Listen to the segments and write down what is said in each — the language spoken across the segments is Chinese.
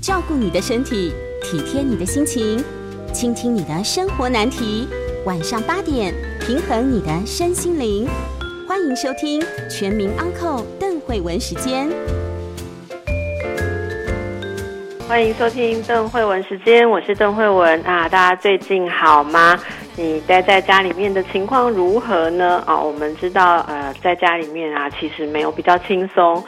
照顾你的身体，体贴你的心情，倾听你的生活难题。晚上八点，平衡你的身心灵。欢迎收听《全民安扣邓慧文时间。欢迎收听邓慧文时间，我是邓慧文啊，大家最近好吗？你待在家里面的情况如何呢？啊，我们知道，呃，在家里面啊，其实没有比较轻松，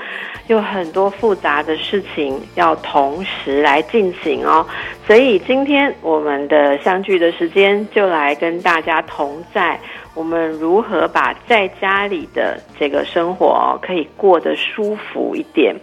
有很多复杂的事情要同时来进行哦。所以今天我们的相聚的时间，就来跟大家同在。我们如何把在家里的这个生活可以过得舒服一点？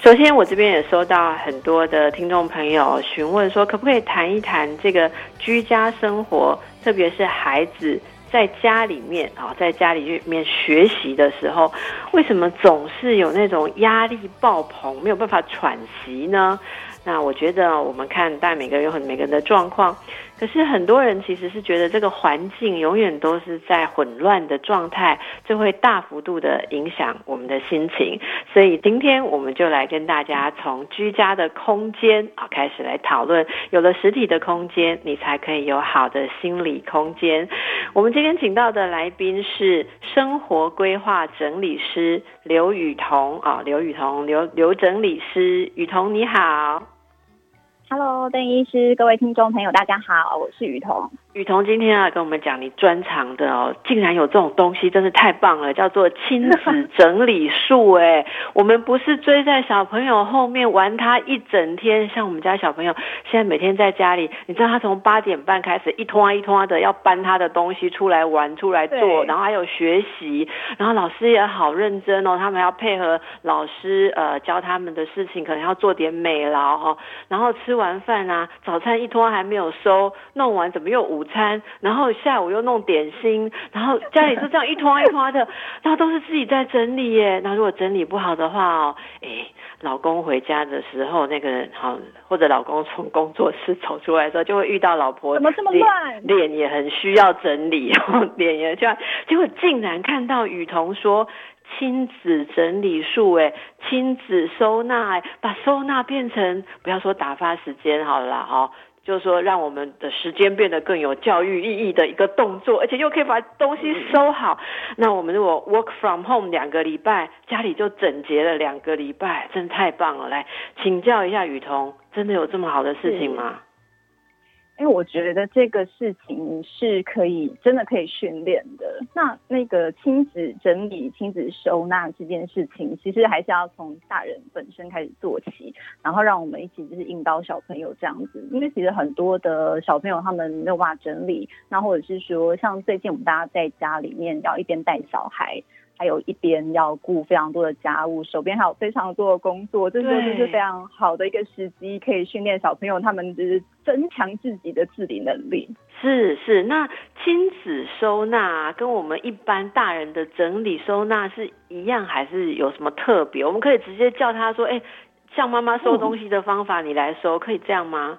首先，我这边也收到很多的听众朋友询问说，可不可以谈一谈这个居家生活，特别是孩子在家里面啊，在家里面学习的时候，为什么总是有那种压力爆棚，没有办法喘息呢？那我觉得，我们看，但每个人有很每个人的状况。可是很多人其实是觉得这个环境永远都是在混乱的状态，这会大幅度的影响我们的心情。所以今天我们就来跟大家从居家的空间啊开始来讨论。有了实体的空间，你才可以有好的心理空间。我们今天请到的来宾是生活规划整理师刘雨桐啊，刘雨桐，刘刘整理师，雨桐你好。Hello，邓医师，各位听众朋友，大家好，我是雨桐。雨桐今天啊，跟我们讲你专长的哦，竟然有这种东西，真是太棒了，叫做亲子 整理术。哎，我们不是追在小朋友后面玩他一整天，像我们家小朋友现在每天在家里，你知道他从八点半开始一通啊一通啊的要搬他的东西出来玩出来做，然后还有学习，然后老师也好认真哦，他们要配合老师呃教他们的事情，可能要做点美劳哈，然后吃完饭啊，早餐一拖还没有收，弄完怎么又。午餐，然后下午又弄点心，然后家里就这样一拖一拖的，然后都是自己在整理耶。那如果整理不好的话哦，哎，老公回家的时候，那个好，或者老公从工作室走出来的时候，就会遇到老婆怎么这么乱，脸也很需要整理，脸也这样，结果竟然看到雨桐说亲子整理术，哎，亲子收纳，把收纳变成不要说打发时间好了哈。就是说，让我们的时间变得更有教育意义的一个动作，而且又可以把东西收好。那我们如果 work from home 两个礼拜，家里就整洁了两个礼拜，真的太棒了。来请教一下雨桐，真的有这么好的事情吗？因为我觉得这个事情是可以真的可以训练的。那那个亲子整理、亲子收纳这件事情，其实还是要从大人本身开始做起，然后让我们一起就是引导小朋友这样子。因为其实很多的小朋友他们没有办法整理，那或者是说像最近我们大家在家里面要一边带小孩。还有一边要顾非常多的家务，手边还有非常多的工作，这时候就是非常好的一个时机，可以训练小朋友他们就是增强自己的自理能力。是是，那亲子收纳跟我们一般大人的整理收纳是一样，还是有什么特别？我们可以直接叫他说：“哎，像妈妈收东西的方法，你来收，可以这样吗？”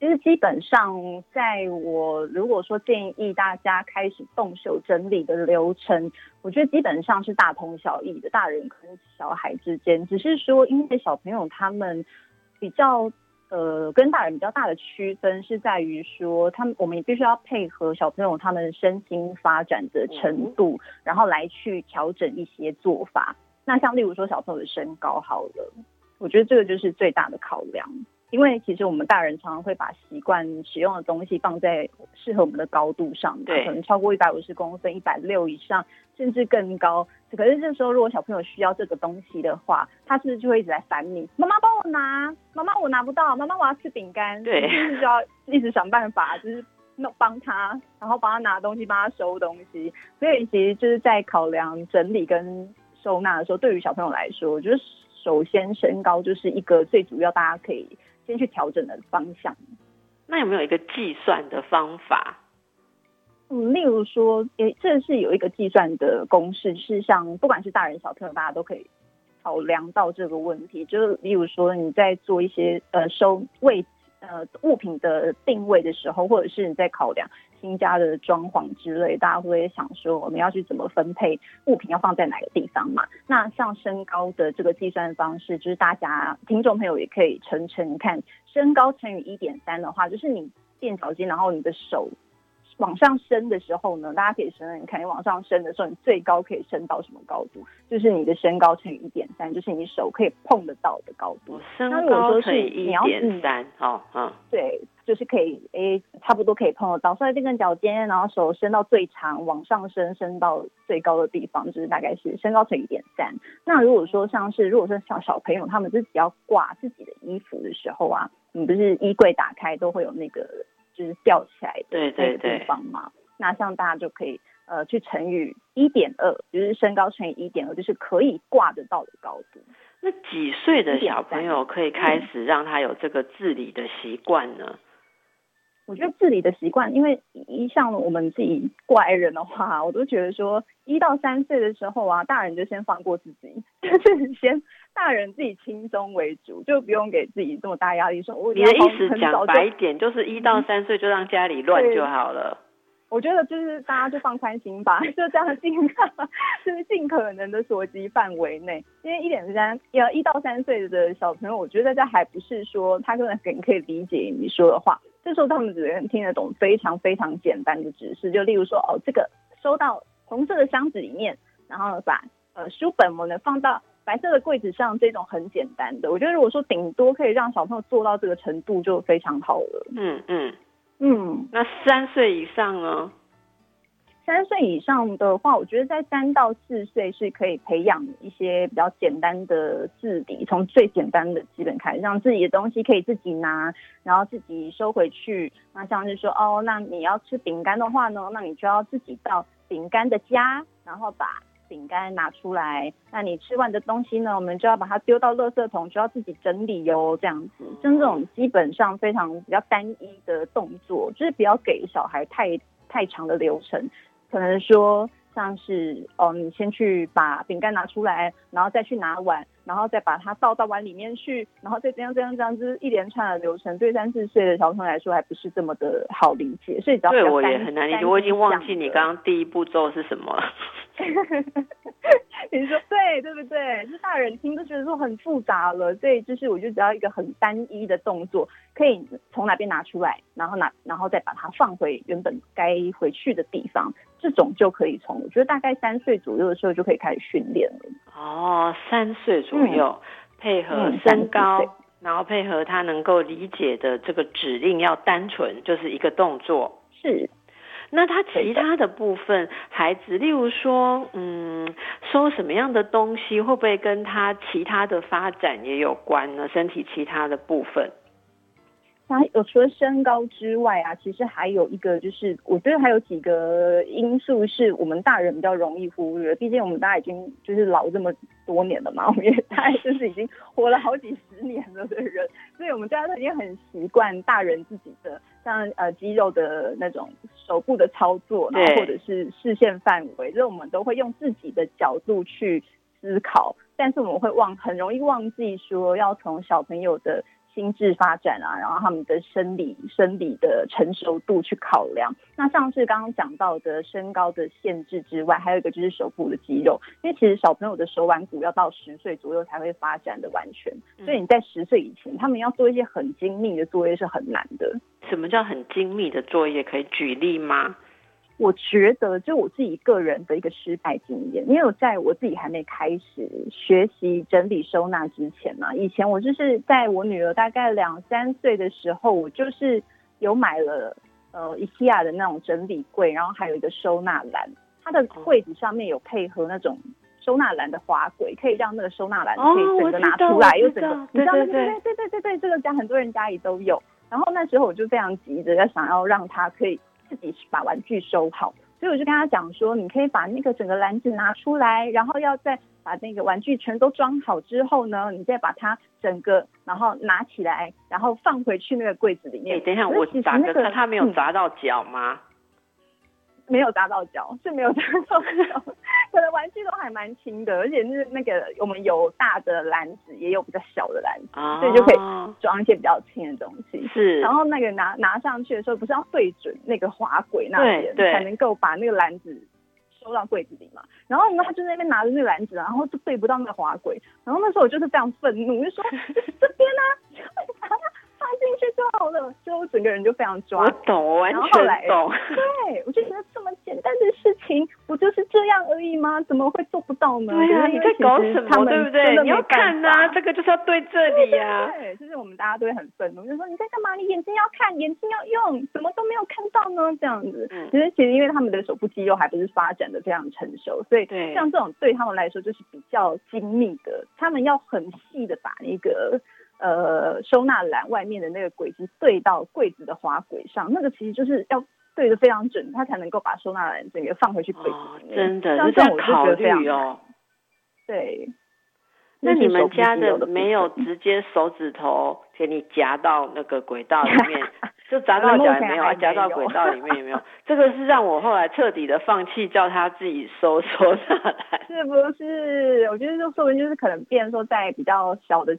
其实基本上，在我如果说建议大家开始动手整理的流程，我觉得基本上是大同小异的，大人跟小孩之间，只是说因为小朋友他们比较呃跟大人比较大的区分是在于说，他们我们也必须要配合小朋友他们身心发展的程度，然后来去调整一些做法。那像例如说小朋友的身高好了，我觉得这个就是最大的考量。因为其实我们大人常常会把习惯使用的东西放在适合我们的高度上，对，可能超过一百五十公分、一百六以上，甚至更高。可是这时候，如果小朋友需要这个东西的话，他是不是就会一直在烦你？妈妈帮我拿，妈妈我拿不到，妈妈我要吃饼干，对，就是就要一直想办法，就是弄帮他，然后帮他拿东西，帮他收东西。所以其实就是在考量整理跟收纳的时候，对于小朋友来说，我觉得首先身高就是一个最主要，大家可以。先去调整的方向，那有没有一个计算的方法？嗯，例如说，诶，这是有一个计算的公式，是像不管是大人小朋友，大家都可以考量到这个问题。就是例如说，你在做一些呃收喂呃物品的定位的时候，或者是你在考量新家的装潢之类，大家会不会想说我们要去怎么分配物品要放在哪个地方嘛？那像身高的这个计算方式，就是大家听众朋友也可以乘乘看，身高乘以一点三的话，就是你垫脚尖，然后你的手。往上升的时候呢，大家可以想想看，你往上升的时候，你最高可以升到什么高度？就是你的身高乘以一点三，就是你手可以碰得到的高度。身高乘以一点三，好，嗯，对，就是可以，诶，差不多可以碰得到。所以这根脚尖，然后手伸到最长，往上升，升到最高的地方，就是大概是身高乘以一点三。那如果说像是，如果说小小朋友他们自己要挂自己的衣服的时候啊，你不是衣柜打开都会有那个。就是吊起来的那个地方嘛，那像大家就可以呃去乘以一点二，就是身高乘以一点二，就是可以挂得到的高度。那几岁的小朋友可以开始让他有这个自理的习惯呢？我觉得自理的习惯，因为一像我们自己过来人的话，我都觉得说一到三岁的时候啊，大人就先放过自己，就是先大人自己轻松为主，就不用给自己这么大压力。说我你的意思讲白一点，就是一到三岁就让家里乱就好了。我觉得就是大家就放宽心吧，就这样尽就是尽可能的所及范围内。因为一点三要一到三岁的小朋友，我觉得这还不是说他根本可可以理解你说的话。这时候他们只能听得懂非常非常简单的指示，就例如说，哦，这个收到红色的箱子里面，然后把呃书本我们放到白色的柜子上，这种很简单的。我觉得如果说顶多可以让小朋友做到这个程度，就非常好了。嗯嗯嗯。那三岁以上呢？三岁以上的话，我觉得在三到四岁是可以培养一些比较简单的自理，从最简单的基本开始，让自己的东西可以自己拿，然后自己收回去。那像是说，哦，那你要吃饼干的话呢，那你就要自己到饼干的家，然后把饼干拿出来。那你吃完的东西呢，我们就要把它丢到垃圾桶，就要自己整理哟。这样子，像这种基本上非常比较单一的动作，就是不要给小孩太太长的流程。可能说像是哦，你先去把饼干拿出来，然后再去拿碗，然后再把它倒到碗里面去，然后再这样这样这样就是一连串的流程，对三四岁的小朋友来说还不是这么的好理解，所以只要对我也很难理解，我已经忘记你刚刚第一步骤是什么了。你说对对不对？就大人听都觉得说很复杂了，所以就是我就只要一个很单一的动作，可以从哪边拿出来，然后拿，然后再把它放回原本该回去的地方。这种就可以从我觉得大概三岁左右的时候就可以开始训练了。哦，三岁左右，配合身高，然后配合他能够理解的这个指令，要单纯就是一个动作。是。那他其他的部分，孩子，例如说，嗯，收什么样的东西，会不会跟他其他的发展也有关呢？身体其他的部分？那有除了身高之外啊，其实还有一个，就是我觉得还有几个因素是我们大人比较容易忽略。毕竟我们大家已经就是老这么多年了嘛，我们也大概就是已经活了好几十年了的人，所以我们大家都已经很习惯大人自己的像呃肌肉的那种手部的操作，然后或者是视线范围，所以我们都会用自己的角度去思考，但是我们会忘，很容易忘记说要从小朋友的。心智发展啊，然后他们的生理生理的成熟度去考量。那像是刚刚讲到的身高的限制之外，还有一个就是手部的肌肉，因为其实小朋友的手腕骨要到十岁左右才会发展的完全，所以你在十岁以前，他们要做一些很精密的作业是很难的。什么叫很精密的作业？可以举例吗？我觉得，就我自己个人的一个失败经验，因为我在我自己还没开始学习整理收纳之前嘛，以前我就是在我女儿大概两三岁的时候，我就是有买了呃 IKEA 的那种整理柜，然后还有一个收纳篮，它的柜子上面有配合那种收纳篮的滑轨，可以让那个收纳篮可以整个拿出来，又整个，你知道吗？对对对对对对，这个家很多人家里都有。然后那时候我就非常急着要想要让它可以。自己把玩具收好，所以我就跟他讲说，你可以把那个整个篮子拿出来，然后要再把那个玩具全都装好之后呢，你再把它整个然后拿起来，然后放回去那个柜子里面。等一下，我砸个他他没有砸到脚吗？没有砸到脚，是没有砸到脚，可能玩具都还蛮轻的，而且是那个我们有大的篮子，也有比较小的篮子，所以就可以装一些比较轻的东西。是，然后那个拿拿上去的时候，不是要对准那个滑轨那边，对才能够把那个篮子收到柜子里嘛。然后呢，他就在那边拿着那个篮子，然后就对不到那个滑轨。然后那时候我就是非常愤怒，就说 这边呢，把 它放进去就好了。就我整个人就非常抓。我懂，我完全懂。对，我就觉得情，不就是这样而已吗？怎么会做不到呢？对啊，你在搞什么？对不对？你要看啊，这个就是要对这里呀。对，就是我们大家都会很愤怒，就说你在干嘛？你眼睛要看，眼睛要用，怎么都没有看到呢？这样子。嗯其实，其实因为他们的手部肌肉还不是发展的非常成熟，所以像这种对他们来说就是比较精密的，他们要很细的把那个。呃，收纳篮外面的那个轨迹对到柜子的滑轨上，那个其实就是要对的非常准，他才能够把收纳篮整个放回去柜子里面。真的，这样考虑哦。对。那你们家的没有直接手指头给你夹到那个轨道里面，就夹到脚也没有啊？夹到轨道里面也没有。这个是让我后来彻底的放弃，叫他自己收收纳篮。是不是？我觉得就说明就是可能变说在比较小的。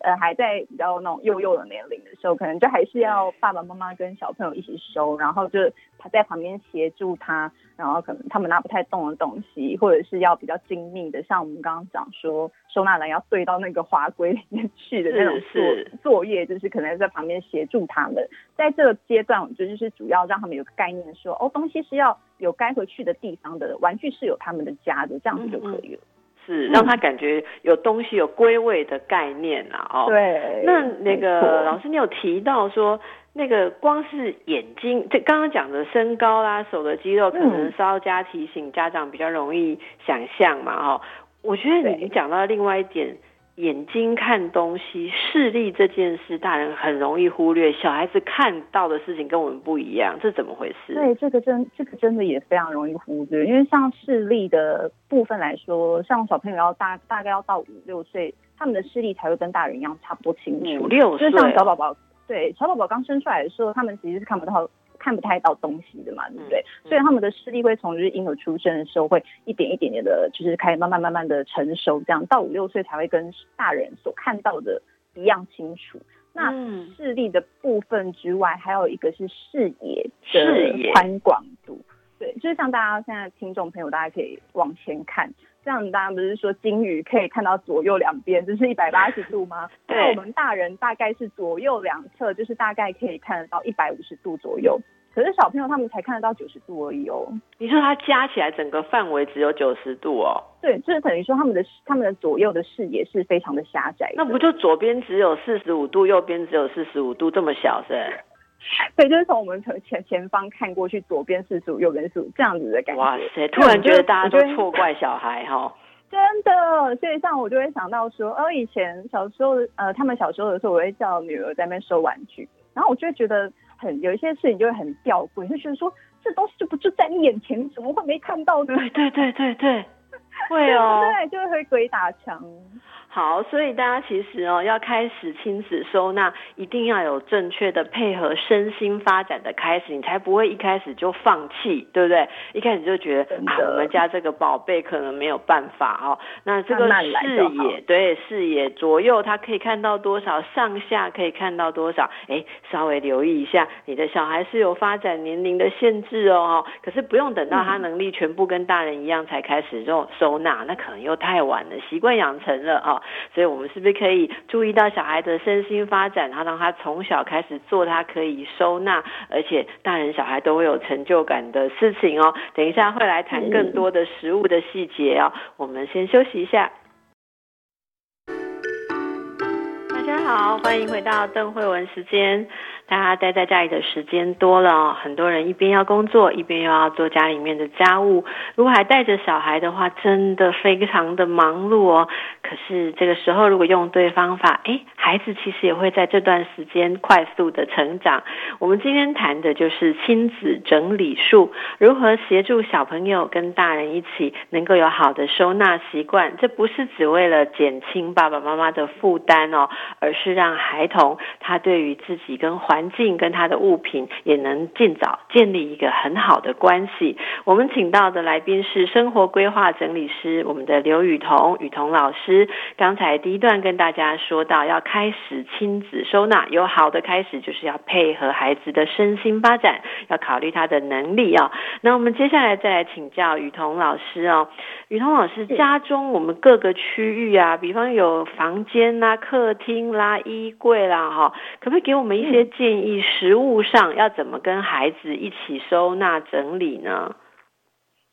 呃，还在比较那种幼幼的年龄的时候，可能就还是要爸爸妈妈跟小朋友一起收，然后就他在旁边协助他，然后可能他们拿不太动的东西，或者是要比较精密的，像我们刚刚讲说收纳篮要对到那个花柜里面去的那种作作业，就是可能在旁边协助他们。在这个阶段，我觉得就是主要让他们有个概念，说哦，东西是要有该回去的地方的，玩具是有他们的家的，这样子就可以了。是让他感觉有东西有归位的概念啊，哦，对。那那个老师，你有提到说，那个光是眼睛，这刚刚讲的身高啦、手的肌肉，可能稍加提醒，家长比较容易想象嘛，哈。我觉得你讲到另外一点。眼睛看东西，视力这件事，大人很容易忽略。小孩子看到的事情跟我们不一样，这怎么回事？对，这个真，这个真的也非常容易忽略。因为像视力的部分来说，像小朋友要大大概要到五六岁，他们的视力才会跟大人一样差不多清楚。五六岁，就像小宝宝，对，小宝宝刚生出来的时候，他们其实是看不到。看不太到东西的嘛，对不对？所以他们的视力会从就是婴儿出生的时候，会一点一点点的，就是开始慢慢慢慢的成熟，这样到五六岁才会跟大人所看到的一样清楚。那视力的部分之外，还有一个是视野的宽广度。对，就是像大家现在听众朋友，大家可以往前看。这样，大家不是说金鱼可以看到左右两边，就是一百八十度吗？那我们大人大概是左右两侧，就是大概可以看得到一百五十度左右。可是小朋友他们才看得到九十度而已哦。你说它加起来整个范围只有九十度哦？对，就是等于说他们的他们的左右的视野是非常的狭窄。那不就左边只有四十五度，右边只有四十五度，这么小是？对，就是从我们从前前方看过去，左边四十五，右边四十五，这样子的感觉。哇塞！突然觉得大家都错怪小孩哈。真的，所以像我就会想到说，哦，以前小时候，呃，他们小时候的时候，我会叫女儿在那边收玩具，然后我就会觉得很有一些事情就会很吊诡，就觉得说这东西就不就在你眼前，怎么会没看到呢？对对对对对，会哦，对，就会鬼打墙。好，所以大家其实哦，要开始亲子收纳，一定要有正确的配合身心发展的开始，你才不会一开始就放弃，对不对？一开始就觉得啊，我们家这个宝贝可能没有办法哦。那这个视野，对视野左右，他可以看到多少，上下可以看到多少？哎，稍微留意一下，你的小孩是有发展年龄的限制哦。可是不用等到他能力全部跟大人一样才开始这种收纳，那可能又太晚了，习惯养成了啊。所以，我们是不是可以注意到小孩的身心发展，然后让他从小开始做他可以收纳，而且大人小孩都会有成就感的事情哦？等一下会来谈更多的食物的细节哦。我们先休息一下。大家好，欢迎回到邓慧文时间。大家待在家里的时间多了，很多人一边要工作，一边又要做家里面的家务。如果还带着小孩的话，真的非常的忙碌哦。可是这个时候，如果用对方法，哎，孩子其实也会在这段时间快速的成长。我们今天谈的就是亲子整理术，如何协助小朋友跟大人一起能够有好的收纳习惯。这不是只为了减轻爸爸妈妈的负担哦，而是让孩童他对于自己跟环环境跟他的物品也能尽早建立一个很好的关系。我们请到的来宾是生活规划整理师，我们的刘雨桐，雨桐老师。刚才第一段跟大家说到，要开始亲子收纳，有好的开始，就是要配合孩子的身心发展，要考虑他的能力啊。那我们接下来再来请教雨桐老师哦。雨桐老师，家中我们各个区域啊，比方有房间啦、客厅啦、衣柜啦，哈，可不可以给我们一些建议？实物上要怎么跟孩子一起收纳整理呢？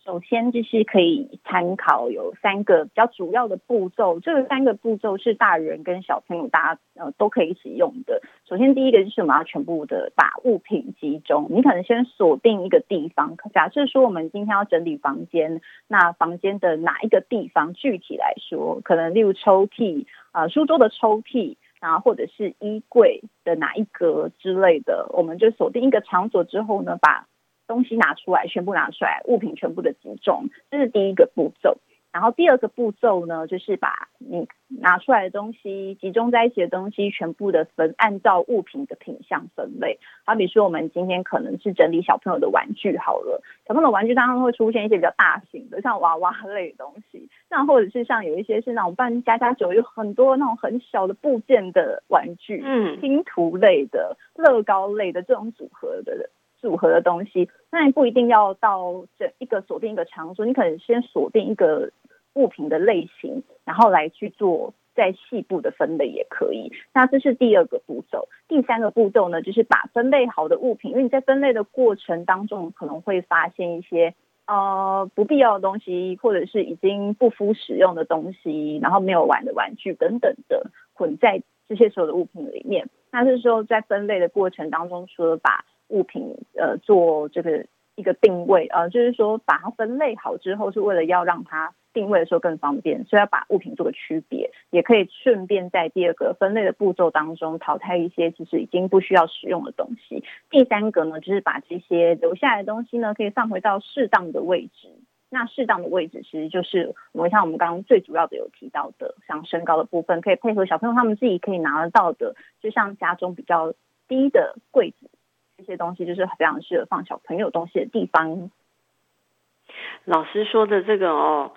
首先就是可以参考有三个比较主要的步骤，这个三个步骤是大人跟小朋友大家呃都可以一起用的。首先第一个就是我们要全部的把物品集中，你可能先锁定一个地方，假设说我们今天要整理房间，那房间的哪一个地方？具体来说，可能例如抽屉啊，书桌的抽屉，然后或者是衣柜的哪一格之类的，我们就锁定一个场所之后呢，把。东西拿出来，全部拿出来，物品全部的集中，这是第一个步骤。然后第二个步骤呢，就是把你拿出来的东西集中在一起的东西，全部的分，按照物品的品相分类。好比说，我们今天可能是整理小朋友的玩具好了，小朋友的玩具当中会出现一些比较大型的，像娃娃类的东西，那或者是像有一些是那种扮家家酒，有很多那种很小的部件的玩具，嗯，拼图类的、乐高类的这种组合的。组合的东西，那你不一定要到这一个锁定一个场所，你可能先锁定一个物品的类型，然后来去做再细部的分类也可以。那这是第二个步骤，第三个步骤呢，就是把分类好的物品，因为你在分类的过程当中可能会发现一些呃不必要的东西，或者是已经不敷使用的东西，然后没有玩的玩具等等的混在这些所有的物品里面。那是说在分类的过程当中，除了把物品呃做这个一个定位呃，就是说把它分类好之后，是为了要让它定位的时候更方便，所以要把物品做个区别，也可以顺便在第二个分类的步骤当中淘汰一些其实已经不需要使用的东西。第三个呢，就是把这些留下来的东西呢，可以放回到适当的位置。那适当的位置其实就是我们像我们刚刚最主要的有提到的，像身高的部分，可以配合小朋友他们自己可以拿得到的，就像家中比较低的柜子。这些东西就是非常适合放小朋友东西的地方。老师说的这个哦，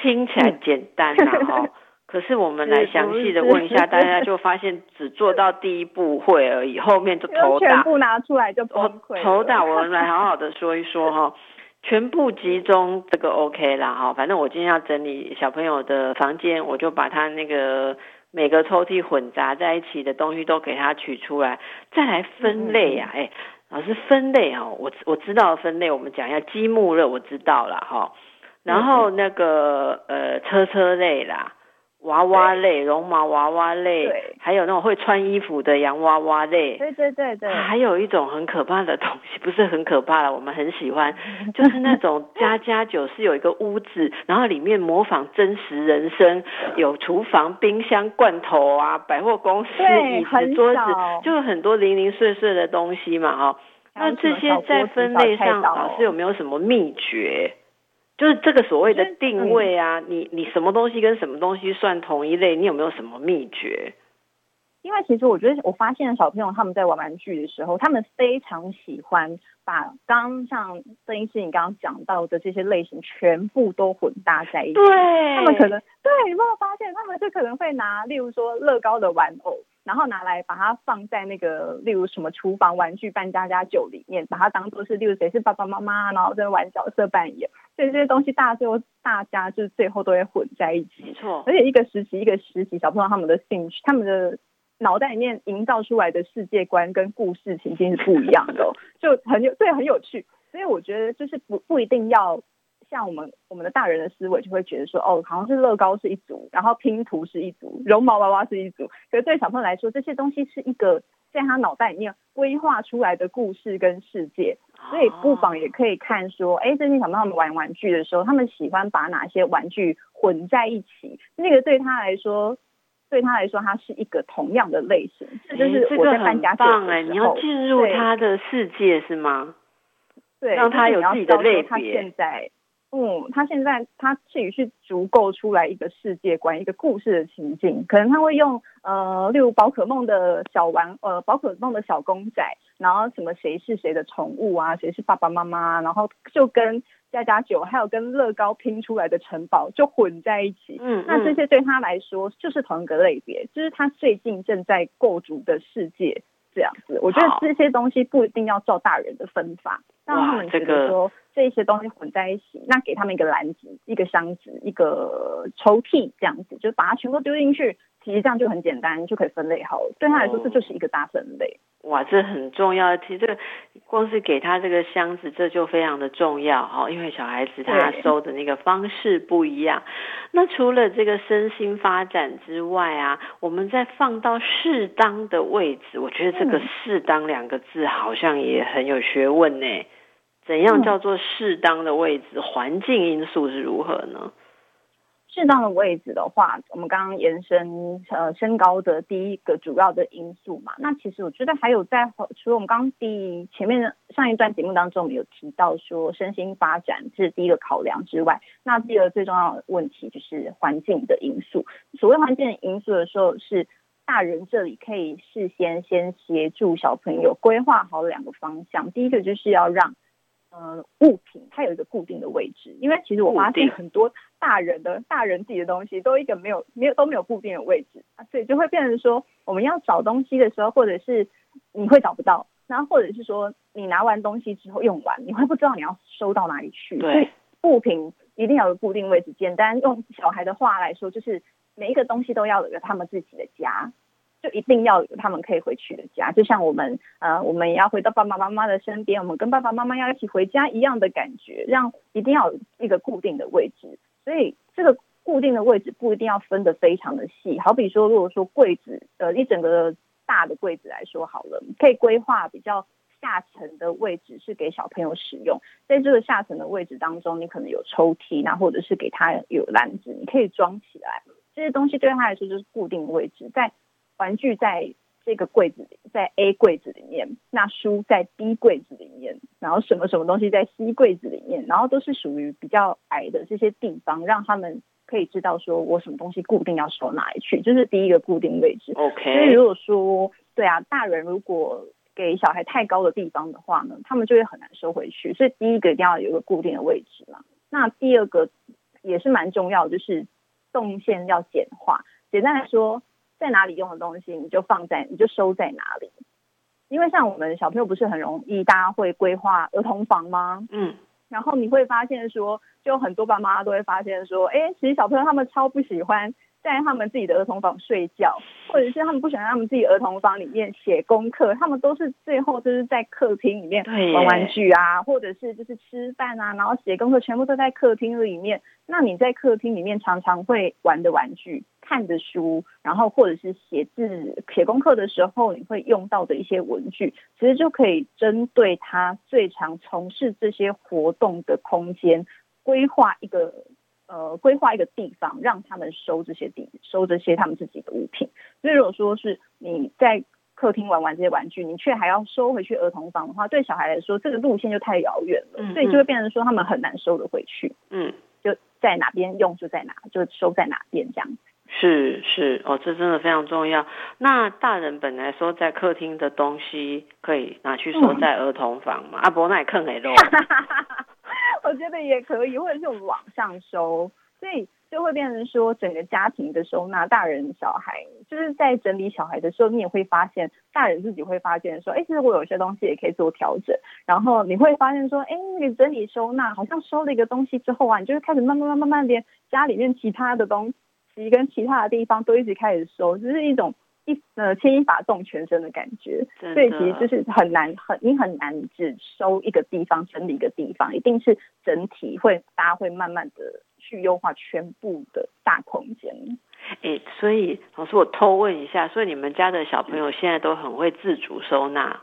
听起来简单呐 哈，可是我们来详细的问一下大家，就发现只做到第一步会而已，后面就头大。全部拿出来就崩溃。头大，我们来好好的说一说哈。全部集中这个 OK 啦哈，反正我今天要整理小朋友的房间，我就把他那个。每个抽屉混杂在一起的东西都给他取出来，再来分类呀！哎，老师分类哦，我我知道分类，我们讲一下积木了，我知道了哈。然后那个呃车车类啦。娃娃类、绒毛娃娃类，还有那种会穿衣服的洋娃娃类，对对对对，还有一种很可怕的东西，不是很可怕了，我们很喜欢，就是那种家家酒是有一个屋子，然后里面模仿真实人生，有厨房、冰箱、罐头啊，百货公司椅子、桌子，就很多零零碎碎的东西嘛，哈。那这些在分类上，老师有没有什么秘诀？就是这个所谓的定位啊，你你什么东西跟什么东西算同一类？你有没有什么秘诀？因为其实我觉得，我发现小朋友他们在玩玩具的时候，他们非常喜欢把刚像邓医师你刚刚讲到的这些类型全部都混搭在一起。对，他们可能对，有没有发现他们就可能会拿，例如说乐高的玩偶。然后拿来把它放在那个，例如什么厨房玩具扮家家酒里面，把它当做是，例如谁是爸爸妈妈，然后在玩角色扮演，所以这些东西大最后大家就是最后都会混在一起。没错，而且一个实习一个实习，小朋友他们的兴趣，他们的脑袋里面营造出来的世界观跟故事情境是不一样的，就很有对很有趣。所以我觉得就是不不一定要。像我们我们的大人的思维就会觉得说，哦，好像是乐高是一组，然后拼图是一组，绒毛娃娃是一组。可是对小朋友来说，这些东西是一个在他脑袋里面规划出来的故事跟世界。所以不妨也可以看说，哎，最近小朋友们玩玩具的时候，他们喜欢把哪些玩具混在一起？那个对他来说，对他来说，它是一个同样的类型。这就是我在搬家的时候，你要进入他的世界是吗？对，让他有自己的类别。他现在。嗯，他现在他自己去足够出来一个世界观，一个故事的情境，可能他会用呃，例如宝可梦的小玩呃，宝可梦的小公仔，然后什么谁是谁的宠物啊，谁是爸爸妈妈，然后就跟加加酒还有跟乐高拼出来的城堡就混在一起。嗯，那这些对他来说就是同一个类别，就是他最近正在构筑的世界。这样子，我觉得这些东西不一定要照大人的分法，让他们觉得说这些东西混在一起，那给他们一个篮子、一个箱子、一个抽屉，这样子就把它全部丢进去。其实这样就很简单，就可以分类好。对他来说，这就是一个大分类。哇，这很重要。其实这个光是给他这个箱子，这就非常的重要哈。因为小孩子他收的那个方式不一样。那除了这个身心发展之外啊，我们再放到适当的位置，我觉得这个“适当”两个字好像也很有学问呢。怎样叫做适当的位置？环境因素是如何呢？适当的位置的话，我们刚刚延伸呃身高的第一个主要的因素嘛。那其实我觉得还有在除了我们刚刚第前面上一段节目当中，我们有提到说身心发展是第一个考量之外，那第二个最重要的问题就是环境的因素。所谓环境的因素的时候，是大人这里可以事先先协助小朋友规划好两个方向。第一个就是要让。呃，物品它有一个固定的位置，因为其实我发现很多大人的大人自己的东西都一个没有没有都没有固定的位置啊，所以就会变成说我们要找东西的时候，或者是你会找不到，然后或者是说你拿完东西之后用完，你会不知道你要收到哪里去。对，物品一定要有固定位置。简单用小孩的话来说，就是每一个东西都要有他们自己的家。就一定要有他们可以回去的家，就像我们呃，我们也要回到爸爸妈妈的身边，我们跟爸爸妈妈要一起回家一样的感觉，让一定要有一个固定的位置。所以这个固定的位置不一定要分得非常的细，好比说，如果说柜子呃一整个大的柜子来说好了，可以规划比较下层的位置是给小朋友使用，在这个下层的位置当中，你可能有抽屉，那或者是给他有篮子，你可以装起来，这些东西对他来说就是固定位置，在。玩具在这个柜子里，在 A 柜子里面，那书在 B 柜子里面，然后什么什么东西在 C 柜子里面，然后都是属于比较矮的这些地方，让他们可以知道说我什么东西固定要收哪里去，这是第一个固定位置。OK。所以如果说对啊，大人如果给小孩太高的地方的话呢，他们就会很难收回去。所以第一个一定要有一个固定的位置嘛。那第二个也是蛮重要，就是动线要简化。简单来说。在哪里用的东西，你就放在，你就收在哪里。因为像我们小朋友不是很容易，大家会规划儿童房吗？嗯，然后你会发现说，就很多爸妈都会发现说，哎，其实小朋友他们超不喜欢。在他们自己的儿童房睡觉，或者是他们不喜欢他们自己儿童房里面写功课，他们都是最后就是在客厅里面玩玩具啊，或者是就是吃饭啊，然后写功课全部都在客厅里面。那你在客厅里面常常会玩的玩具、看的书，然后或者是写字、写功课的时候你会用到的一些文具，其实就可以针对他最常从事这些活动的空间规划一个。呃，规划一个地方，让他们收这些地，收这些他们自己的物品。所以，如果说是你在客厅玩玩这些玩具，你却还要收回去儿童房的话，对小孩来说，这个路线就太遥远了，所以就会变成说他们很难收得回去。嗯，就在哪边用就在哪，就收在哪边这样子。是是哦，这真的非常重要。那大人本来说在客厅的东西，可以拿去收在儿童房嘛？阿伯那也坑很多。我觉得也可以，或者是我们网上收，所以就会变成说整个家庭的收纳，大人小孩就是在整理小孩的时候，你也会发现，大人自己会发现说，哎，其实我有些东西也可以做调整。然后你会发现说，哎，你整理收纳，好像收了一个东西之后啊，你就会开始慢慢慢慢慢连家里面其他的东西跟其他的地方都一直开始收，就是一种。一呃牵一发动全身的感觉，所以其实就是很难很你很难只收一个地方整理一个地方，一定是整体会大家会慢慢的去优化全部的大空间。哎，所以老师我偷问一下，所以你们家的小朋友现在都很会自主收纳？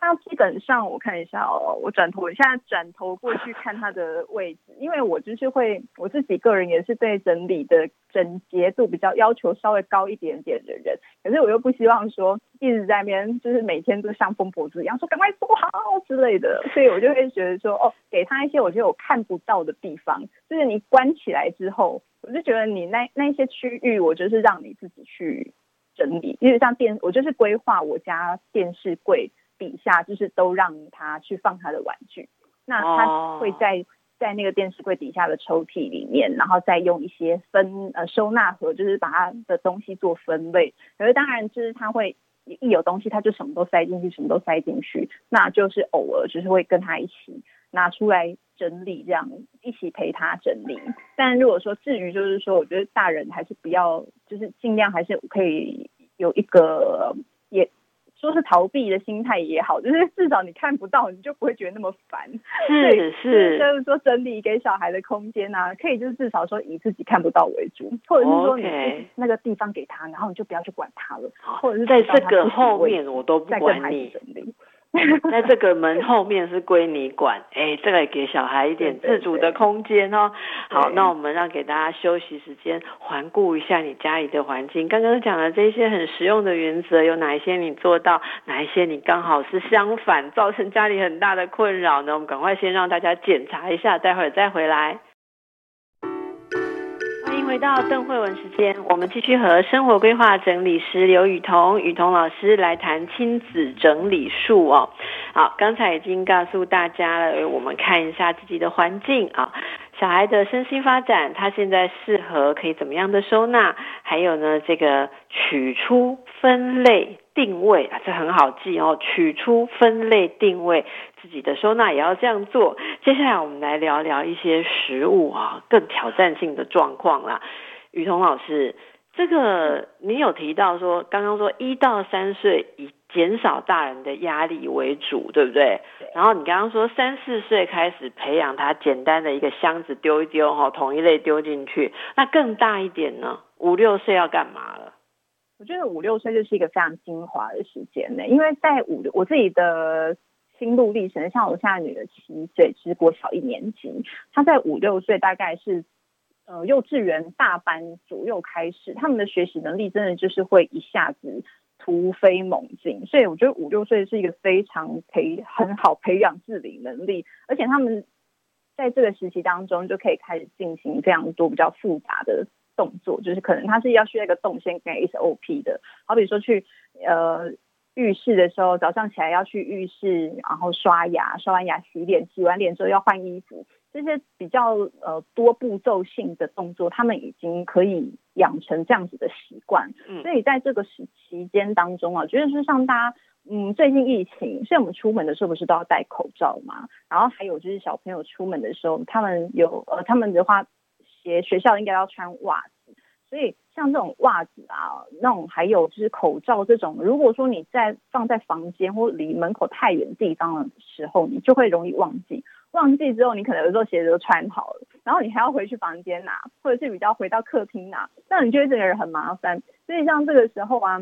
它基本上我看一下哦，我转头，我现在转头过去看它的位置，因为我就是会我自己个人也是对整理的整洁度比较要求稍微高一点点的人，可是我又不希望说一直在那边就是每天都像疯婆子一样说赶快做好之类的，所以我就会觉得说哦，给他一些我觉得我看不到的地方，就是你关起来之后，我就觉得你那那些区域，我就是让你自己去整理，因为像电，我就是规划我家电视柜。底下就是都让他去放他的玩具，那他会在在那个电视柜底下的抽屉里面，然后再用一些分呃收纳盒，就是把他的东西做分类。可是当然就是他会一有东西他就什么都塞进去，什么都塞进去，那就是偶尔就是会跟他一起拿出来整理，这样一起陪他整理。但如果说至于就是说，我觉得大人还是不要，就是尽量还是可以有一个也。说是逃避的心态也好，就是至少你看不到，你就不会觉得那么烦。是是，就是说整理给小孩的空间啊，可以就是至少说以自己看不到为主，或者是说你那个地方给他，然后你就不要去管他了。或者是在这个后面我都不管你。那这个门后面是归你管，哎，这个给小孩一点自主的空间哦。好，那我们让给大家休息时间，环顾一下你家里的环境。刚刚讲的这些很实用的原则，有哪一些你做到？哪一些你刚好是相反，造成家里很大的困扰呢？我们赶快先让大家检查一下，待会儿再回来。回到邓慧文时间，我们继续和生活规划整理师刘雨桐、雨桐老师来谈亲子整理术哦。好，刚才已经告诉大家了，我们看一下自己的环境啊，小孩的身心发展，他现在适合可以怎么样的收纳？还有呢，这个取出分类。定位啊，这很好记哦。取出、分类、定位自己的收纳也要这样做。接下来我们来聊聊一些食物啊，更挑战性的状况啦。雨桐老师，这个你有提到说，刚刚说一到三岁以减少大人的压力为主，对不对？然后你刚刚说三四岁开始培养他简单的一个箱子丢一丢哈，同一类丢进去。那更大一点呢？五六岁要干嘛了？我觉得五六岁就是一个非常精华的时间呢，因为在五我自己的心路历程，像我现在女儿七岁，其实国小一年级，她在五六岁大概是呃幼稚园大班左右开始，他们的学习能力真的就是会一下子突飞猛进，所以我觉得五六岁是一个非常培很好培养自理能力，而且他们在这个时期当中就可以开始进行非常多比较复杂的。动作就是可能他是要需要一个动线跟 SOP 的，好比说去呃浴室的时候，早上起来要去浴室，然后刷牙，刷完牙洗脸，洗完脸之后要换衣服，这些比较呃多步骤性的动作，他们已经可以养成这样子的习惯。嗯，所以在这个时期间当中啊，觉得是像大家嗯最近疫情，所以我们出门的时候不是都要戴口罩嘛？然后还有就是小朋友出门的时候，他们有呃他们的话。学学校应该要穿袜子，所以像这种袜子啊，那种还有就是口罩这种，如果说你在放在房间或离门口太远地方的时候，你就会容易忘记。忘记之后，你可能有时候鞋子都穿好了，然后你还要回去房间拿，或者是比较回到客厅拿，那你觉得这个人很麻烦。所以像这个时候啊。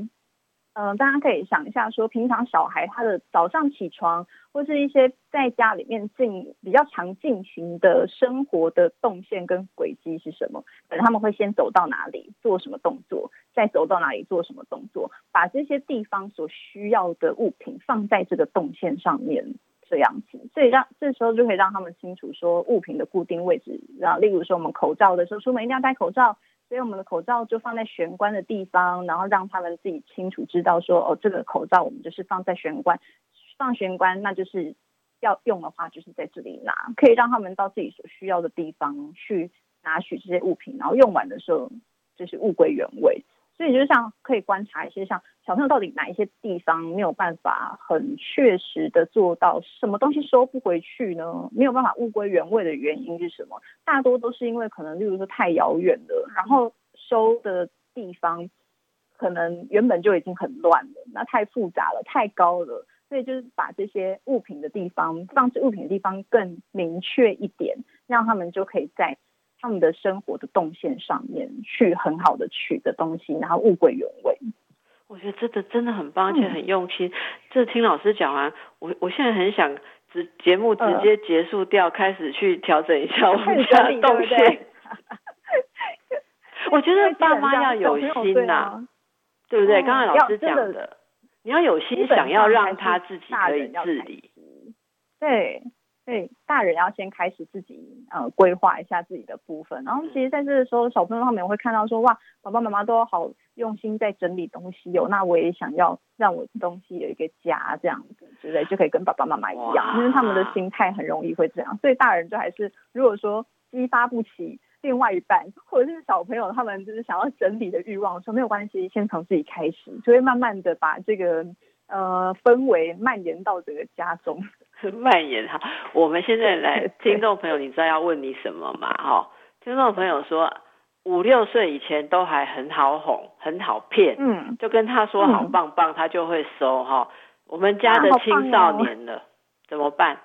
嗯，大家可以想一下，说平常小孩他的早上起床，或是一些在家里面进比较常进行的生活的动线跟轨迹是什么？可能他们会先走到哪里做什么动作，再走到哪里做什么动作，把这些地方所需要的物品放在这个动线上面，这样子，所以让这时候就可以让他们清楚说物品的固定位置。然后，例如说我们口罩的时候，出门一定要戴口罩。所以我们的口罩就放在玄关的地方，然后让他们自己清楚知道说，哦，这个口罩我们就是放在玄关，放玄关，那就是要用的话就是在这里拿，可以让他们到自己所需要的地方去拿取这些物品，然后用完的时候就是物归原位。所以就像可以观察一些，像小朋友到底哪一些地方没有办法很确实的做到，什么东西收不回去呢？没有办法物归原位的原因是什么？大多都是因为可能，例如说太遥远了，然后收的地方可能原本就已经很乱了，那太复杂了，太高了，所以就是把这些物品的地方放置物品的地方更明确一点，让他们就可以在。他们的生活的动线上面去很好的取的东西，然后物归原位。我觉得真的真的很棒，而且很用心。这听老师讲完，我我现在很想直节目直接结束掉，开始去调整一下我们家的动线。我觉得爸妈要有心呐，对不对？刚才老师讲的，你要有心，想要让他自己可以自理。对。对，大人要先开始自己呃规划一下自己的部分，然后其实在这个时候，小朋友他们也会看到说，哇，爸爸妈妈都好用心在整理东西哦，那我也想要让我的东西有一个家这样子，对不对？就可以跟爸爸妈妈一样，因为他们的心态很容易会这样，所以大人就还是如果说激发不起另外一半或者是小朋友他们就是想要整理的欲望，说没有关系，先从自己开始，就会慢慢的把这个。呃，氛围蔓延到整个家中，蔓延哈。我们现在来，听众朋友，你知道要问你什么吗？哈，听众朋友说，五六岁以前都还很好哄，很好骗，嗯，就跟他说好棒棒，他就会收哈。我们家的青少年了，怎么办？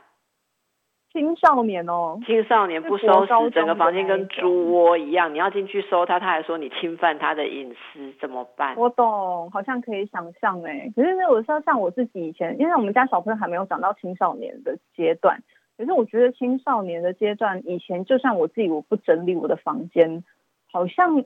青少年哦，青少年不收拾，整个房间跟猪窝一样。你要进去收他，他还说你侵犯他的隐私，怎么办？我懂，好像可以想象哎。可是我说像我自己以前，因为我们家小朋友还没有长到青少年的阶段。可是我觉得青少年的阶段，以前就算我自己我不整理我的房间，好像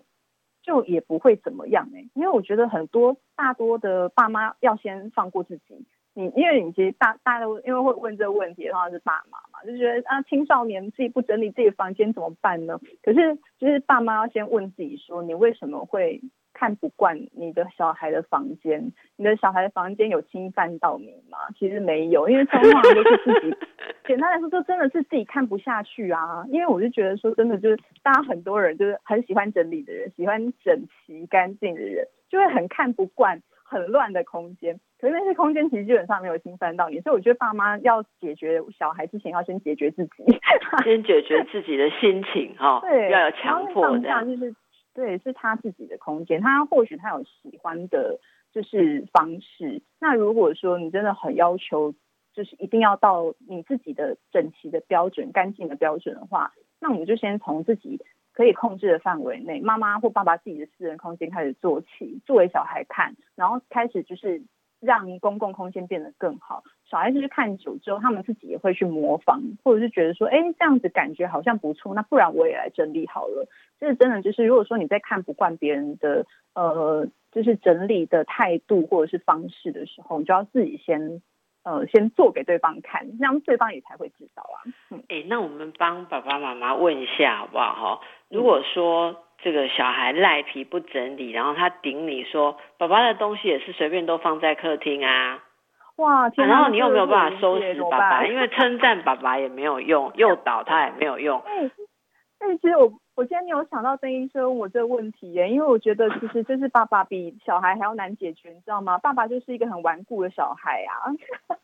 就也不会怎么样哎。因为我觉得很多大多的爸妈要先放过自己。你因为你其实大大家都因为会问这个问题的话是爸妈嘛，就觉得啊青少年自己不整理自己房间怎么办呢？可是就是爸妈要先问自己说，你为什么会看不惯你的小孩的房间？你的小孩的房间有侵犯到你吗？其实没有，因为通常都是自己。简单来说，就真的是自己看不下去啊。因为我就觉得说，真的就是大家很多人就是很喜欢整理的人，喜欢整齐干净的人，就会很看不惯。很乱的空间，可是那些空间其实基本上没有侵犯到你，所以我觉得爸妈要解决小孩之前，要先解决自己，先解决自己的心情哈，对，要有强迫这样，就是对，是他自己的空间，他或许他有喜欢的，就是方式。那如果说你真的很要求，就是一定要到你自己的整齐的标准、干净的标准的话，那我们就先从自己。可以控制的范围内，妈妈或爸爸自己的私人空间开始做起，作为小孩看，然后开始就是让公共空间变得更好。小孩子去看久之后，他们自己也会去模仿，或者是觉得说，哎，这样子感觉好像不错，那不然我也来整理好了。就是真的，就是如果说你在看不惯别人的呃，就是整理的态度或者是方式的时候，你就要自己先。呃，先做给对方看，这样对方也才会知道啊。哎，那我们帮爸爸妈妈问一下好不好？哈，如果说这个小孩赖皮不整理，然后他顶你说，爸爸的东西也是随便都放在客厅啊。哇，然后你又没有办法收拾爸爸，因为称赞爸爸也没有用，诱导他也没有用。哎，哎，其实我我今天没有想到曾医生问我这个问题耶，因为我觉得其实就是爸爸比小孩还要难解决，你知道吗？爸爸就是一个很顽固的小孩啊。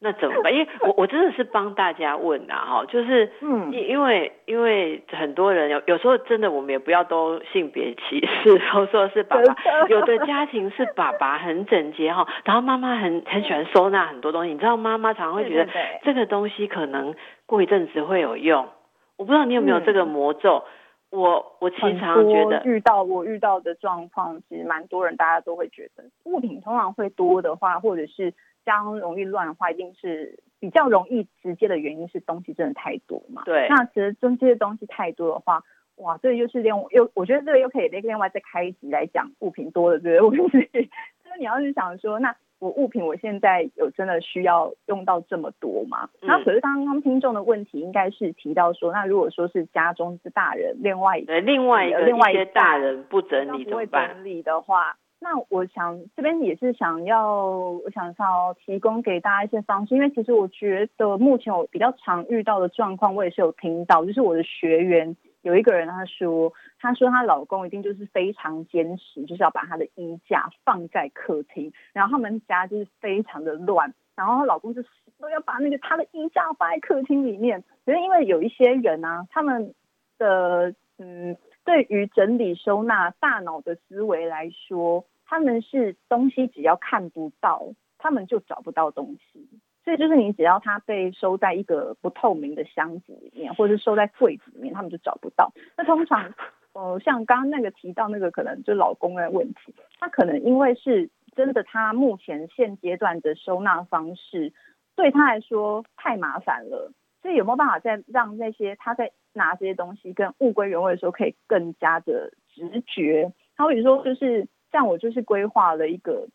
那怎么办？因为我我真的是帮大家问啊，哈，就是嗯，因因为因为很多人有有时候真的我们也不要都性别歧视，都说是爸爸，有的家庭是爸爸很整洁哈，然后妈妈很很喜欢收纳很多东西，你知道妈妈常常会觉得这个东西可能过一阵子会有用，我不知道你有没有这个魔咒。我我其实常觉得遇到我遇到的状况，其实蛮多人大家都会觉得物品通常会多的话，或者是家中容易乱的话，一定是比较容易直接的原因是东西真的太多嘛。对。那其实这些东西太多的话，哇，这又是另又我觉得这个又可以另外再开一集来讲物品多的这个问题。就是你要是想说那。我物品我现在有真的需要用到这么多吗？那可是刚刚听众的问题应该是提到说，那如果说是家中是大人，另外对另外一个另外一些大人不整理怎么办？整理的话，那我想这边也是想要，我想要提供给大家一些方式，因为其实我觉得目前我比较常遇到的状况，我也是有听到，就是我的学员。有一个人他说，他说她老公一定就是非常坚持，就是要把他的衣架放在客厅，然后他们家就是非常的乱，然后她老公就都要把那个她的衣架放在客厅里面。可是因为有一些人啊，他们的嗯，对于整理收纳大脑的思维来说，他们是东西只要看不到，他们就找不到东西。所以就是你只要它被收在一个不透明的箱子里面，或者是收在柜子里面，他们就找不到。那通常，呃，像刚刚那个提到那个可能就老公的问题，他可能因为是真的他目前现阶段的收纳方式对他来说太麻烦了，所以有没有办法再让那些他在拿这些东西跟物归原位的时候，可以更加的直觉？他比如说，就是像我就是规划了一个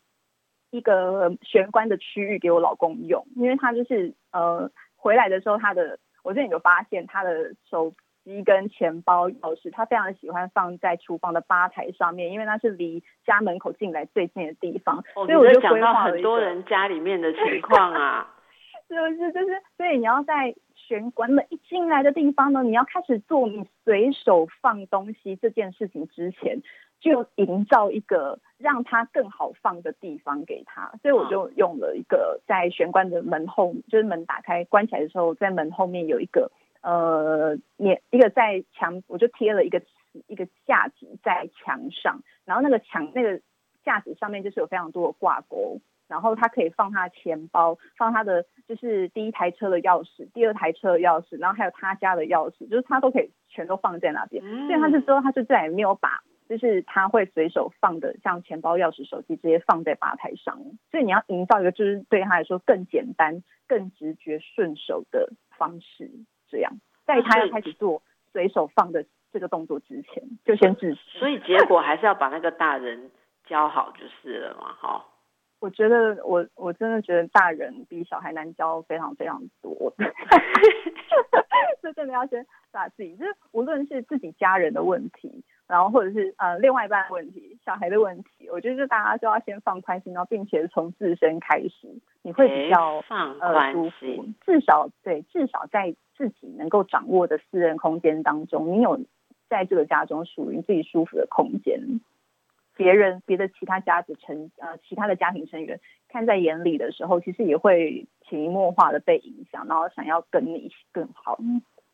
一个玄关的区域给我老公用，因为他就是呃回来的时候，他的我之前有发现他的手。机跟钱包、钥匙，他非常喜欢放在厨房的吧台上面，因为那是离家门口进来最近的地方。所以我就规划了很多人家里面的情况啊，是不是？就是，所以你要在玄关门一进来的地方呢，你要开始做你随手放东西这件事情之前，就营造一个让他更好放的地方给他。所以我就用了一个在玄关的门后，就是门打开关起来的时候，在门后面有一个。呃，也一个在墙，我就贴了一个一个架子在墙上，然后那个墙那个架子上面就是有非常多的挂钩，然后他可以放他的钱包，放他的就是第一台车的钥匙，第二台车的钥匙，然后还有他家的钥匙，就是他都可以全都放在那边。所以他就说，他就再也没有把就是他会随手放的像钱包、钥匙、手机直接放在吧台上。所以你要营造一个就是对他来说更简单、更直觉、顺手的方式。这样，在他要开始做随手放的这个动作之前，就先制止。所以结果还是要把那个大人教好就是了嘛，哈。我觉得我我真的觉得大人比小孩难教非常非常多，所以真的要先把自己，就是无论是自己家人的问题，然后或者是呃另外一半的问题、小孩的问题，我觉得大家就要先放宽心，然后并且从自身开始，你会比较放呃舒服。至少对，至少在自己能够掌握的私人空间当中，你有在这个家中属于自己舒服的空间。别人别的其他家子成呃其他的家庭成员看在眼里的时候，其实也会潜移默化的被影响，然后想要跟你更好。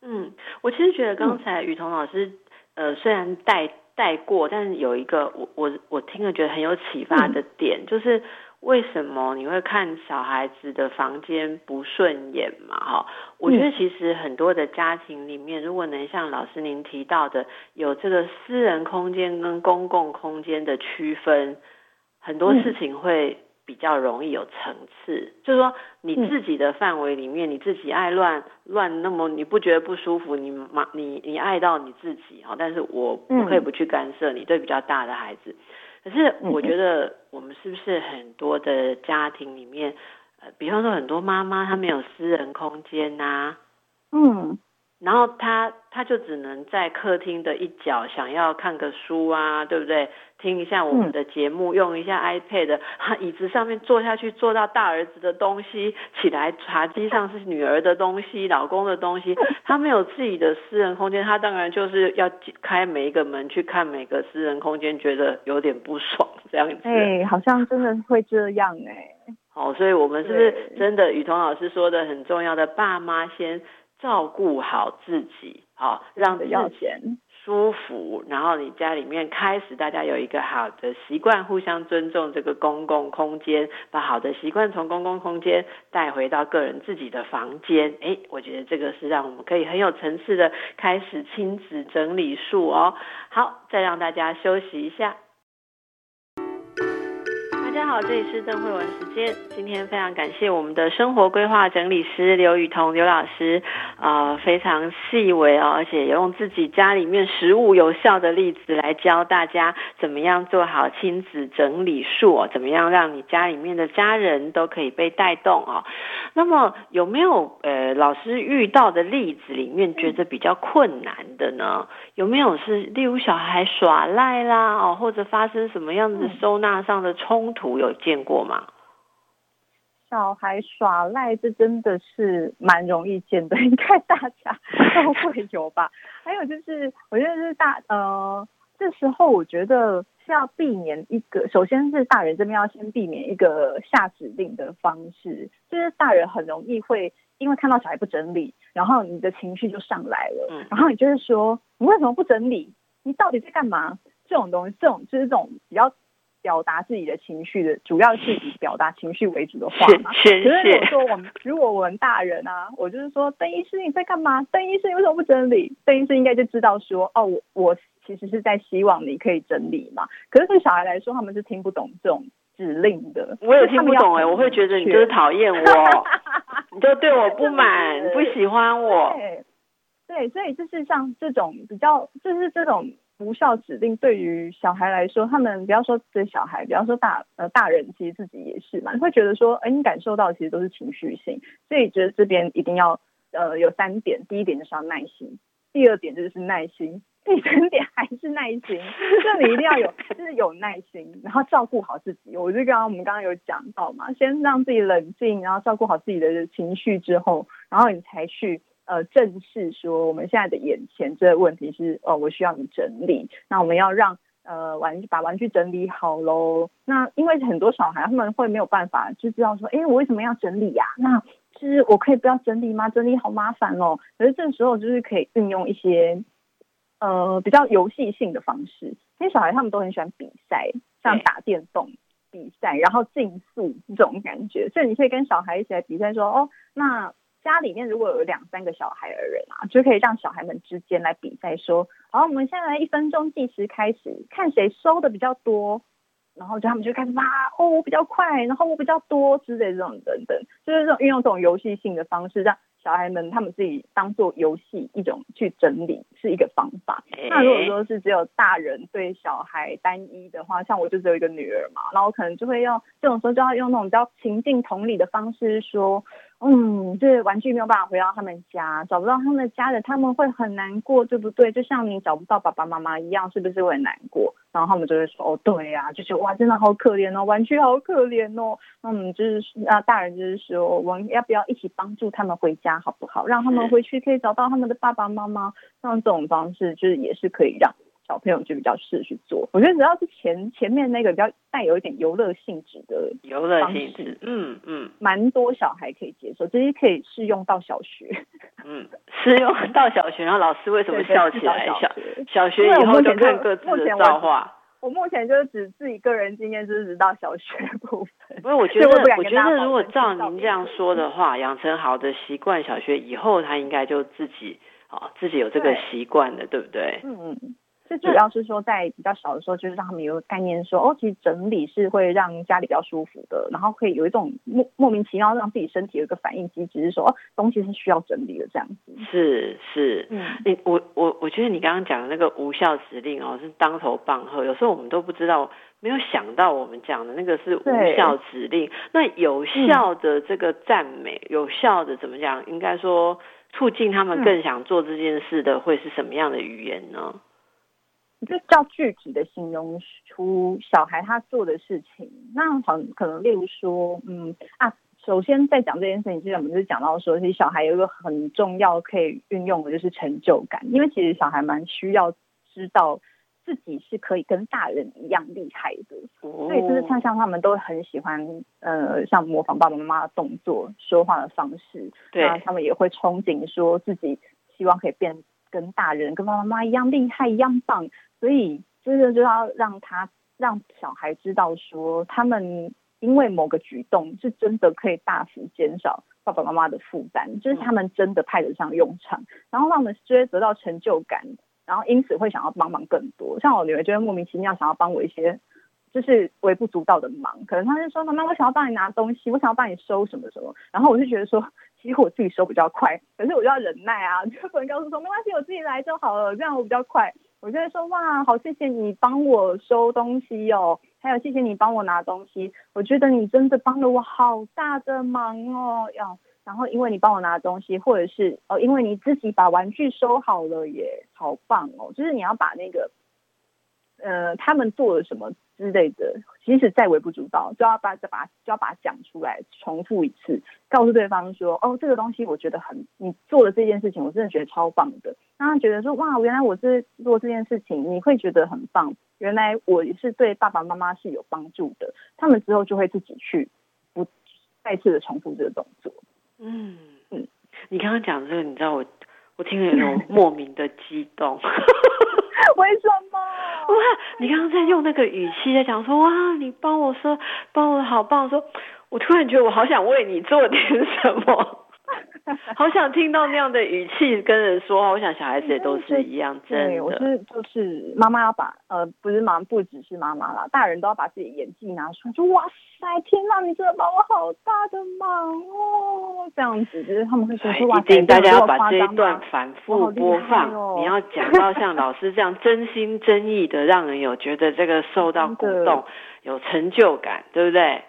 嗯，我其实觉得刚才雨桐老师呃虽然带带过，但是有一个我我我听了觉得很有启发的点，就是。为什么你会看小孩子的房间不顺眼嘛？哈，我觉得其实很多的家庭里面，如果能像老师您提到的，有这个私人空间跟公共空间的区分，很多事情会比较容易有层次。就是说，你自己的范围里面，你自己爱乱乱，那么你不觉得不舒服？你妈，你你爱到你自己哈，但是我不可以不去干涉你。对比较大的孩子。可是我觉得，我们是不是很多的家庭里面，呃，比方说很多妈妈她没有私人空间呐，嗯。然后他他就只能在客厅的一角，想要看个书啊，对不对？听一下我们的节目，用一下 iPad，椅子上面坐下去，坐到大儿子的东西，起来茶几上是女儿的东西，老公的东西，他没有自己的私人空间，他当然就是要开每一个门去看每个私人空间，觉得有点不爽这样子。哎，好像真的会这样哎。好，所以我们是不是真的雨桐老师说的很重要的，爸妈先。照顾好自己，好让自己舒服，然后你家里面开始大家有一个好的习惯，互相尊重这个公共空间，把好的习惯从公共空间带回到个人自己的房间。哎，我觉得这个是让我们可以很有层次的开始亲子整理术哦。好，再让大家休息一下。好，这里是邓慧文时间。今天非常感谢我们的生活规划整理师刘雨桐刘老师，啊，非常细微哦，而且用自己家里面实物有效的例子来教大家怎么样做好亲子整理术哦，怎么样让你家里面的家人都可以被带动哦。那么有没有呃老师遇到的例子里面觉得比较困难的呢？有没有是例如小孩耍赖啦哦，或者发生什么样子收纳上的冲突？有见过吗？小孩耍赖，这真的是蛮容易见的，应该大家 都会有吧。还有就是，我觉得是大呃，这时候我觉得是要避免一个，首先是大人这边要先避免一个下指令的方式，就是大人很容易会因为看到小孩不整理，然后你的情绪就上来了，然后你就是说你为什么不整理？你到底在干嘛？这种东西，这种就是这种比较。表达自己的情绪的，主要是以表达情绪为主的话嘛。可是如果说我们，如果我们大人啊，我就是说，邓医师你在干嘛？邓医师你为什么不整理？邓医师应该就知道说，哦，我我其实是在希望你可以整理嘛。可是对小孩来说，他们是听不懂这种指令的。我也听不懂哎，我会觉得你就是讨厌我，你就对我不满，不喜欢我。对，对，所以就是像这种比较，就是这种无效指令，对于小孩来说，他们不要说对小孩，比方说大呃大人，其实自己也是嘛，会觉得说，哎，你感受到其实都是情绪性，所以觉得这边一定要呃有三点，第一点就是要耐心，第二点就是耐心。第三点还是耐心，就你一定要有，就是有耐心，然后照顾好自己。我就刚刚我们刚刚有讲到嘛，先让自己冷静，然后照顾好自己的情绪之后，然后你才去呃正视说我们现在的眼前这个问题是哦，我需要你整理。那我们要让呃玩把玩具整理好喽。那因为很多小孩他们会没有办法就知道说，哎，我为什么要整理呀？那其实我可以不要整理吗？整理好麻烦哦。可是这时候就是可以运用一些。呃，比较游戏性的方式，因为小孩他们都很喜欢比赛，像打电动比赛，然后竞速这种感觉，所以你可以跟小孩一起来比赛，说哦，那家里面如果有两三个小孩的人啊，就可以让小孩们之间来比赛，说好，我们现在一分钟计时开始，看谁收的比较多，然后就他们就开始哇，哦，我比较快，然后我比较多之类这种等等，就是这种运用这种游戏性的方式让。小孩们他们自己当做游戏一种去整理是一个方法。那如果说是只有大人对小孩单一的话，像我就只有一个女儿嘛，然后可能就会用这种时候就要用那种比较情境同理的方式说。嗯，这玩具没有办法回到他们家，找不到他们家人，他们会很难过，对不对？就像你找不到爸爸妈妈一样，是不是会很难过？然后他们就会说：“哦，对呀，就是哇，真的好可怜哦，玩具好可怜哦。”那我们就是啊，大人就是说，我们要不要一起帮助他们回家，好不好？让他们回去可以找到他们的爸爸妈妈，像这种方式就是也是可以让。小朋友就比较适合去做，我觉得只要是前前面那个比较带有一点游乐性质的游乐性质，嗯嗯，蛮多小孩可以接受，这些可以适用到小学，嗯，适用到小学，然后老师为什么 笑起来？小小学以后就看各自的造化。我目前就是只自己个人经验，就是直到小学部分。不是，我觉得，我觉得如果照您这样说的话，养成好的习惯，小学以后他应该就自己啊，自己有这个习惯的，对不对？嗯嗯。这主要是说，在比较小的时候，就是让他们有个概念，说哦，其实整理是会让家里比较舒服的，然后可以有一种莫莫名其妙让自己身体有一个反应机制，是说哦，东西是需要整理的这样子。是是，嗯，你我我我觉得你刚刚讲的那个无效指令哦，是当头棒喝，有时候我们都不知道，没有想到我们讲的那个是无效指令。那有效的这个赞美，有效的怎么讲？应该说促进他们更想做这件事的，会是什么样的语言呢？就较具体的形容出小孩他做的事情，那很可能例如说，嗯啊，首先在讲这件事情之前，我们就讲到说，其实小孩有一个很重要可以运用的就是成就感，因为其实小孩蛮需要知道自己是可以跟大人一样厉害的，所以就是像像他们都很喜欢，呃，像模仿爸爸妈妈的动作、说话的方式，那他们也会憧憬说自己希望可以变跟大人、跟爸爸妈妈一样厉害、一样棒。所以，这个就要让他让小孩知道，说他们因为某个举动是真的可以大幅减少爸爸妈妈的负担，就是他们真的派得上用场，然后让我们就会得到成就感，然后因此会想要帮忙更多。像我女儿就会莫名其妙想要帮我一些就是微不足道的忙，可能她就说：“妈妈，我想要帮你拿东西，我想要帮你收什么什么。”然后我就觉得说，因为我自己收比较快，可是我就要忍耐啊，就不能告诉说没关系，我自己来就好了，这样我比较快。我就会说哇，好谢谢你帮我收东西哦，还有谢谢你帮我拿东西，我觉得你真的帮了我好大的忙哦。要然后因为你帮我拿东西，或者是哦，因为你自己把玩具收好了也好棒哦。就是你要把那个呃，他们做了什么之类的，即使再微不足道，就要把把就要把它讲出来，重复一次，告诉对方说哦，这个东西我觉得很，你做的这件事情，我真的觉得超棒的。让他觉得说哇，原来我是做这件事情，你会觉得很棒。原来我是对爸爸妈妈是有帮助的，他们之后就会自己去不再次的重复这个动作。嗯嗯，你刚刚讲这个，你知道我我听了有种莫名的激动。为什么？哇，你刚刚在用那个语气在讲说哇，你帮我说帮我好棒，说我突然觉得我好想为你做点什么。好想听到那样的语气跟人说话。我想小孩子也都是一样，真的。我是就是妈妈要把呃，不是妈，不只是妈妈啦，大人都要把自己演技拿出来，说哇塞，天哪，你真的帮我好大的忙哦，这样子就是他们会说说哇，一定大家要把这一段反复播放，你要讲到像老师这样真心真意的，让人有觉得这个受到 鼓动，有成就感，对不对？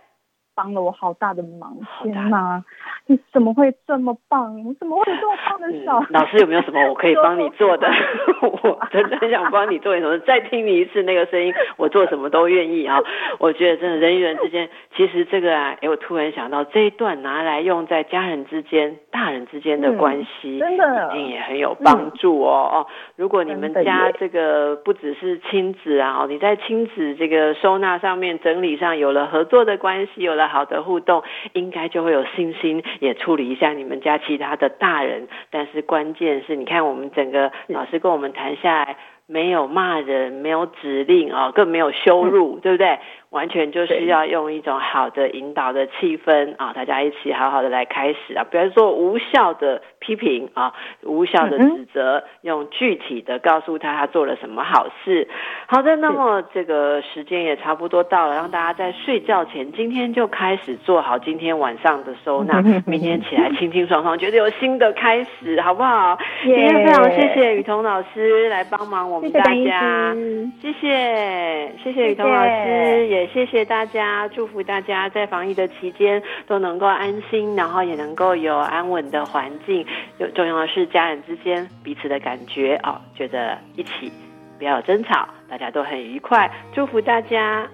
帮了我好大的忙，天哪！你怎么会这么棒？你怎么会有这么棒的小孩？老师有没有什么我可以帮你做的？我真的很想帮你做点什么。再听你一次那个声音，我做什么都愿意啊！我觉得真的人与人之间，其实这个啊，哎，我突然想到这一段拿来用在家人之间、大人之间的关系，真的一定也很有帮助哦哦。如果你们家这个不只是亲子啊，你在亲子这个收纳上面、整理上有了合作的关系，有了。好的互动，应该就会有信心，也处理一下你们家其他的大人。但是关键是你看，我们整个老师跟我们谈下来，没有骂人，没有指令啊，更没有羞辱，对不对？完全就是要用一种好的引导的气氛啊，大家一起好好的来开始啊，不要做无效的批评啊，无效的指责，用具体的告诉他他做了什么好事。好的，那么这个时间也差不多到了，让大家在睡觉前，今天就开始做好今天晚上的收纳，明天起来清清爽爽，觉得有新的开始，好不好？今天非常谢谢雨桐老师来帮忙我们大家，谢谢谢谢雨桐老师。也谢谢大家，祝福大家在防疫的期间都能够安心，然后也能够有安稳的环境。有重要的是家人之间彼此的感觉哦，觉得一起不要有争吵，大家都很愉快。祝福大家。